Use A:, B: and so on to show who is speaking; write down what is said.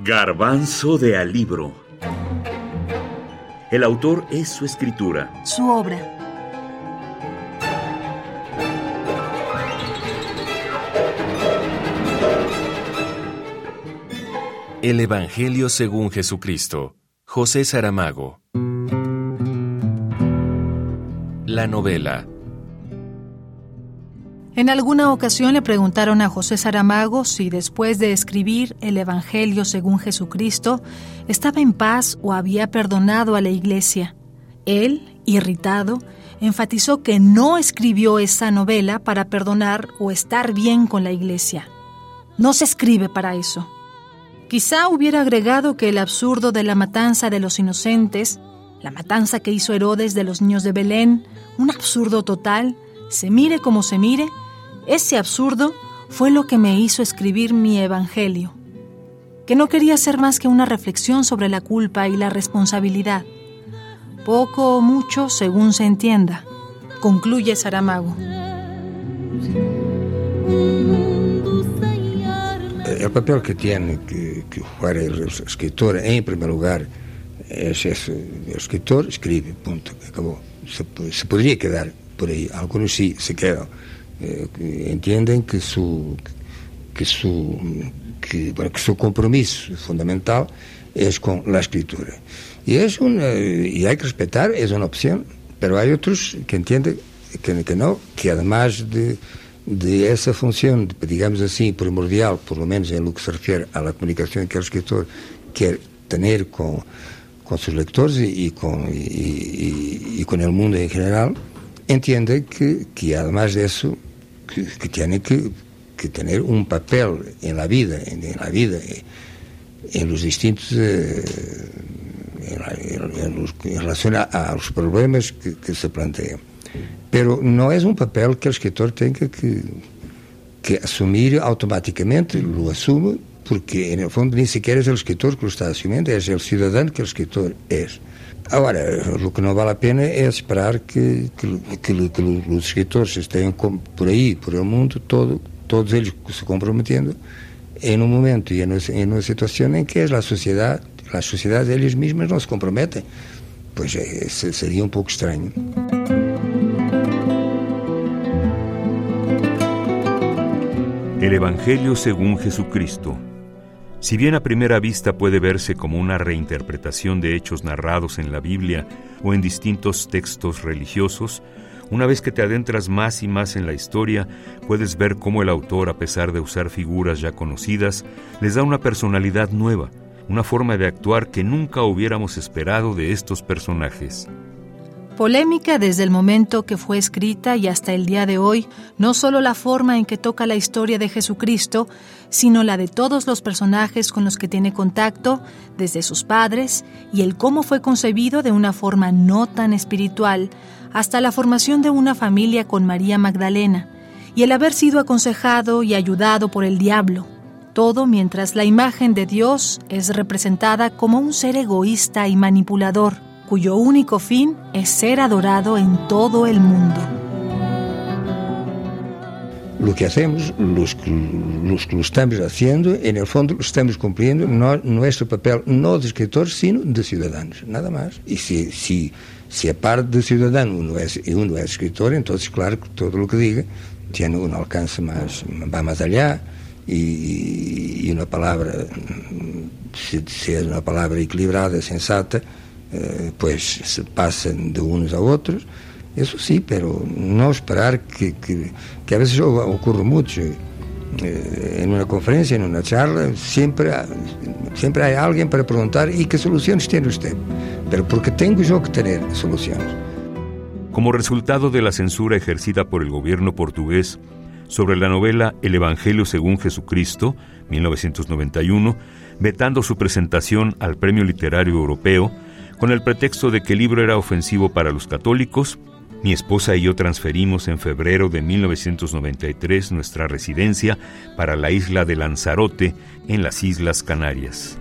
A: Garbanzo de Alibro. El autor es su escritura.
B: Su obra.
C: El Evangelio según Jesucristo. José Saramago. La novela.
B: En alguna ocasión le preguntaron a José Saramago si después de escribir el Evangelio según Jesucristo estaba en paz o había perdonado a la iglesia. Él, irritado, enfatizó que no escribió esa novela para perdonar o estar bien con la iglesia. No se escribe para eso. Quizá hubiera agregado que el absurdo de la matanza de los inocentes, la matanza que hizo Herodes de los niños de Belén, un absurdo total, se mire como se mire, ese absurdo fue lo que me hizo escribir mi Evangelio, que no quería ser más que una reflexión sobre la culpa y la responsabilidad. Poco o mucho según se entienda, concluye Saramago.
D: El papel que tiene que, jugar el escritor, en primer lugar, es ese. El escritor escribe, punto, acabó. Se, podría quedar por ahí, algunos sí se quedan eh, que su, que su, que, bueno, que su compromiso fundamental es con la escritura. Y, es una, y hay que respetar, es una opción, pero hay otros que entienden que, que no, que además de, de esa función, digamos así, primordial, por lo menos en lo que se refiere a la comunicación que el escritor quiere tener con, con sus lectores y, y con, y, y, mundo en general, entiende que, que además de eso que, que que, que, tener un papel en la vida, en, en la vida, en los distintos, eh, en, en, los, en, relación a, a los problemas que, que, se plantean. Pero no es un papel que el escritor tenga que, que asumir automáticamente, lo asume porque en el fondo ni siquiera es el escritor que lo está asumiendo, es el ciudadano que el escritor es. Agora, o que não vale a pena é esperar que, que, que, que os escritores estejam por aí, por o mundo todo, todos eles se comprometendo em um momento e em uma situação em que a sociedade, as sociedades eles mesmas não se comprometem. Pois é, seria um pouco estranho.
A: El Evangelio según Jesucristo Si bien a primera vista puede verse como una reinterpretación de hechos narrados en la Biblia o en distintos textos religiosos, una vez que te adentras más y más en la historia, puedes ver cómo el autor, a pesar de usar figuras ya conocidas, les da una personalidad nueva, una forma de actuar que nunca hubiéramos esperado de estos personajes.
B: Polémica desde el momento que fue escrita y hasta el día de hoy, no solo la forma en que toca la historia de Jesucristo, sino la de todos los personajes con los que tiene contacto, desde sus padres, y el cómo fue concebido de una forma no tan espiritual, hasta la formación de una familia con María Magdalena, y el haber sido aconsejado y ayudado por el diablo, todo mientras la imagen de Dios es representada como un ser egoísta y manipulador, cuyo único fin es ser adorado en todo el mundo.
D: Lo que hacemos, los que, los que lo estamos haciendo, en el fondo estamos cumpliendo nuestro papel no de escritores, sino de ciudadanos, nada más. Y si, si, si aparte de ciudadano uno es, uno es escritor, entonces claro que todo lo que diga tiene un alcance más, va más allá y, y una palabra, si, si es una palabra equilibrada, sensata, Eh, pues se pasen de unos a otros, eso sí, pero no esperar que, que, que a veces ocurre mucho. Eh, en una conferencia, en una charla, siempre, siempre hay alguien para preguntar ¿y qué soluciones tiene usted? Pero porque tengo yo que tener soluciones.
A: Como resultado de la censura ejercida por el gobierno portugués sobre la novela El Evangelio según Jesucristo, 1991, vetando su presentación al Premio Literario Europeo, con el pretexto de que el libro era ofensivo para los católicos, mi esposa y yo transferimos en febrero de 1993 nuestra residencia para la isla de Lanzarote, en las Islas Canarias.